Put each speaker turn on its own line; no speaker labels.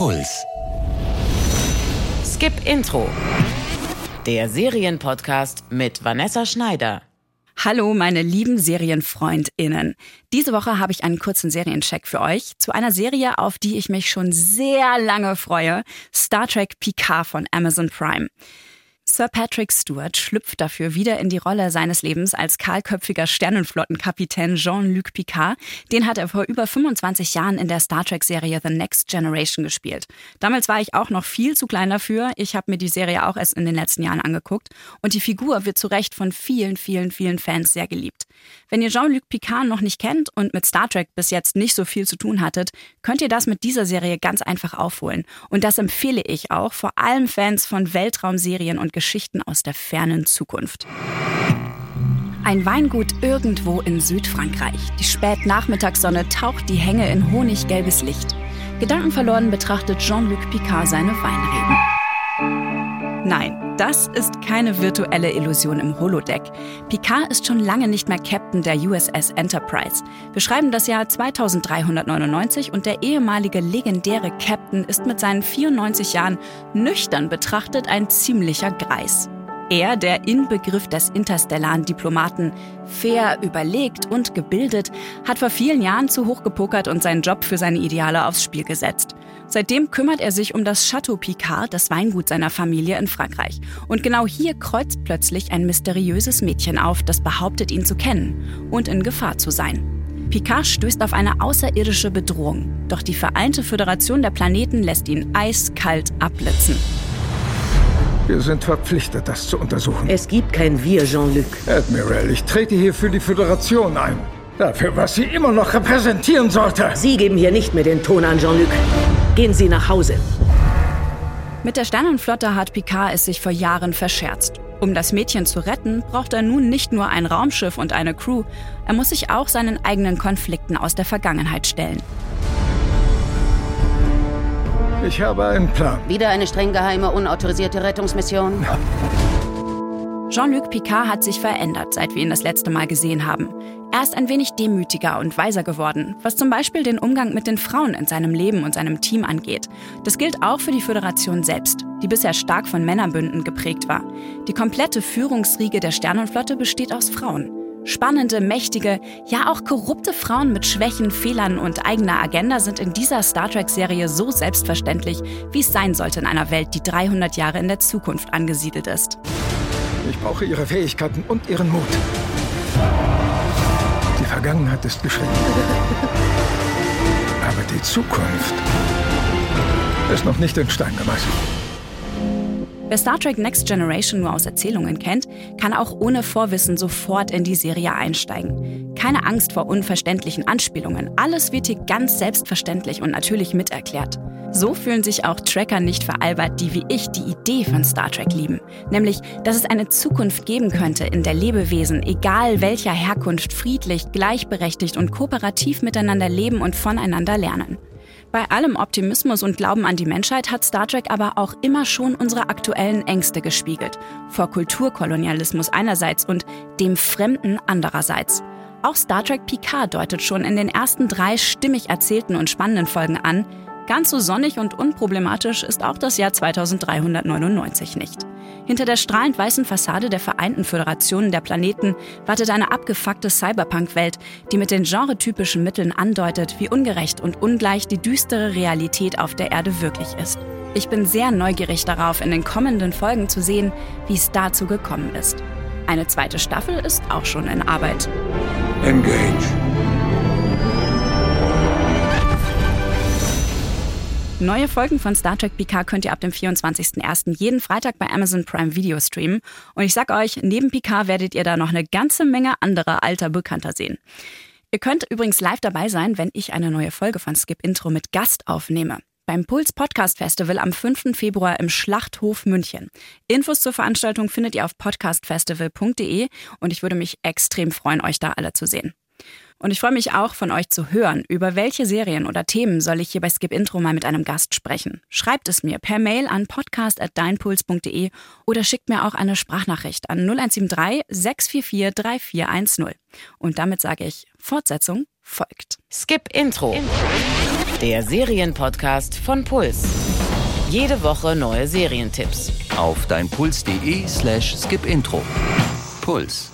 Puls.
Skip Intro. Der Serienpodcast mit Vanessa Schneider.
Hallo, meine lieben SerienfreundInnen. Diese Woche habe ich einen kurzen Seriencheck für euch zu einer Serie, auf die ich mich schon sehr lange freue. Star Trek Picard von Amazon Prime. Sir Patrick Stewart schlüpft dafür wieder in die Rolle seines Lebens als kahlköpfiger Sternenflottenkapitän Jean-Luc Picard. Den hat er vor über 25 Jahren in der Star Trek-Serie The Next Generation gespielt. Damals war ich auch noch viel zu klein dafür. Ich habe mir die Serie auch erst in den letzten Jahren angeguckt. Und die Figur wird zu Recht von vielen, vielen, vielen Fans sehr geliebt. Wenn ihr Jean-Luc Picard noch nicht kennt und mit Star Trek bis jetzt nicht so viel zu tun hattet, könnt ihr das mit dieser Serie ganz einfach aufholen. Und das empfehle ich auch vor allem Fans von Weltraumserien und Geschichten aus der fernen Zukunft. Ein Weingut irgendwo in Südfrankreich. Die Spätnachmittagssonne taucht die Hänge in honiggelbes Licht. Gedankenverloren betrachtet Jean-Luc Picard seine Weinreben. Nein, das ist keine virtuelle Illusion im Holodeck. Picard ist schon lange nicht mehr Captain der USS Enterprise. Wir schreiben das Jahr 2399 und der ehemalige legendäre Captain ist mit seinen 94 Jahren nüchtern betrachtet ein ziemlicher Greis. Er, der Inbegriff des interstellaren Diplomaten, fair, überlegt und gebildet, hat vor vielen Jahren zu hoch gepokert und seinen Job für seine Ideale aufs Spiel gesetzt. Seitdem kümmert er sich um das Chateau Picard, das Weingut seiner Familie in Frankreich. Und genau hier kreuzt plötzlich ein mysteriöses Mädchen auf, das behauptet, ihn zu kennen und in Gefahr zu sein. Picard stößt auf eine außerirdische Bedrohung, doch die Vereinte Föderation der Planeten lässt ihn eiskalt abblitzen.
Wir sind verpflichtet, das zu untersuchen.
Es gibt kein Wir, Jean-Luc.
Admiral, ich trete hier für die Föderation ein. Dafür, was sie immer noch repräsentieren sollte.
Sie geben hier nicht mehr den Ton an, Jean-Luc. Gehen Sie nach Hause.
Mit der Sternenflotte hat Picard es sich vor Jahren verscherzt. Um das Mädchen zu retten, braucht er nun nicht nur ein Raumschiff und eine Crew, er muss sich auch seinen eigenen Konflikten aus der Vergangenheit stellen.
Ich habe einen Plan.
Wieder eine streng geheime, unautorisierte Rettungsmission?
Jean-Luc Picard hat sich verändert, seit wir ihn das letzte Mal gesehen haben. Er ist ein wenig demütiger und weiser geworden, was zum Beispiel den Umgang mit den Frauen in seinem Leben und seinem Team angeht. Das gilt auch für die Föderation selbst, die bisher stark von Männerbünden geprägt war. Die komplette Führungsriege der Sternenflotte besteht aus Frauen. Spannende, mächtige, ja auch korrupte Frauen mit Schwächen, Fehlern und eigener Agenda sind in dieser Star Trek-Serie so selbstverständlich, wie es sein sollte in einer Welt, die 300 Jahre in der Zukunft angesiedelt ist.
Ich brauche Ihre Fähigkeiten und Ihren Mut. Die Vergangenheit ist geschrieben. Aber die Zukunft ist noch nicht in Stein gemeißelt.
Wer Star Trek Next Generation nur aus Erzählungen kennt, kann auch ohne Vorwissen sofort in die Serie einsteigen. Keine Angst vor unverständlichen Anspielungen. Alles wird hier ganz selbstverständlich und natürlich miterklärt. So fühlen sich auch Tracker nicht veralbert, die wie ich die Idee von Star Trek lieben. Nämlich, dass es eine Zukunft geben könnte, in der Lebewesen, egal welcher Herkunft, friedlich, gleichberechtigt und kooperativ miteinander leben und voneinander lernen. Bei allem Optimismus und Glauben an die Menschheit hat Star Trek aber auch immer schon unsere aktuellen Ängste gespiegelt. Vor Kulturkolonialismus einerseits und dem Fremden andererseits. Auch Star Trek Picard deutet schon in den ersten drei stimmig erzählten und spannenden Folgen an, Ganz so sonnig und unproblematisch ist auch das Jahr 2399 nicht. Hinter der strahlend weißen Fassade der Vereinten Föderationen der Planeten wartet eine abgefuckte Cyberpunk-Welt, die mit den genretypischen Mitteln andeutet, wie ungerecht und ungleich die düstere Realität auf der Erde wirklich ist. Ich bin sehr neugierig darauf, in den kommenden Folgen zu sehen, wie es dazu gekommen ist. Eine zweite Staffel ist auch schon in Arbeit.
Engage.
Neue Folgen von Star Trek Picard könnt ihr ab dem 24.01. jeden Freitag bei Amazon Prime Video streamen. Und ich sag euch, neben Picard werdet ihr da noch eine ganze Menge anderer alter Bekannter sehen. Ihr könnt übrigens live dabei sein, wenn ich eine neue Folge von Skip Intro mit Gast aufnehme. Beim Puls Podcast Festival am 5. Februar im Schlachthof München. Infos zur Veranstaltung findet ihr auf podcastfestival.de und ich würde mich extrem freuen, euch da alle zu sehen. Und ich freue mich auch, von euch zu hören, über welche Serien oder Themen soll ich hier bei Skip Intro mal mit einem Gast sprechen. Schreibt es mir per Mail an podcast.deinpuls.de oder schickt mir auch eine Sprachnachricht an 0173 644 3410. Und damit sage ich, Fortsetzung folgt.
Skip Intro. Der Serienpodcast von Puls. Jede Woche neue Serientipps.
Auf deinpuls.de slash skipintro. Puls.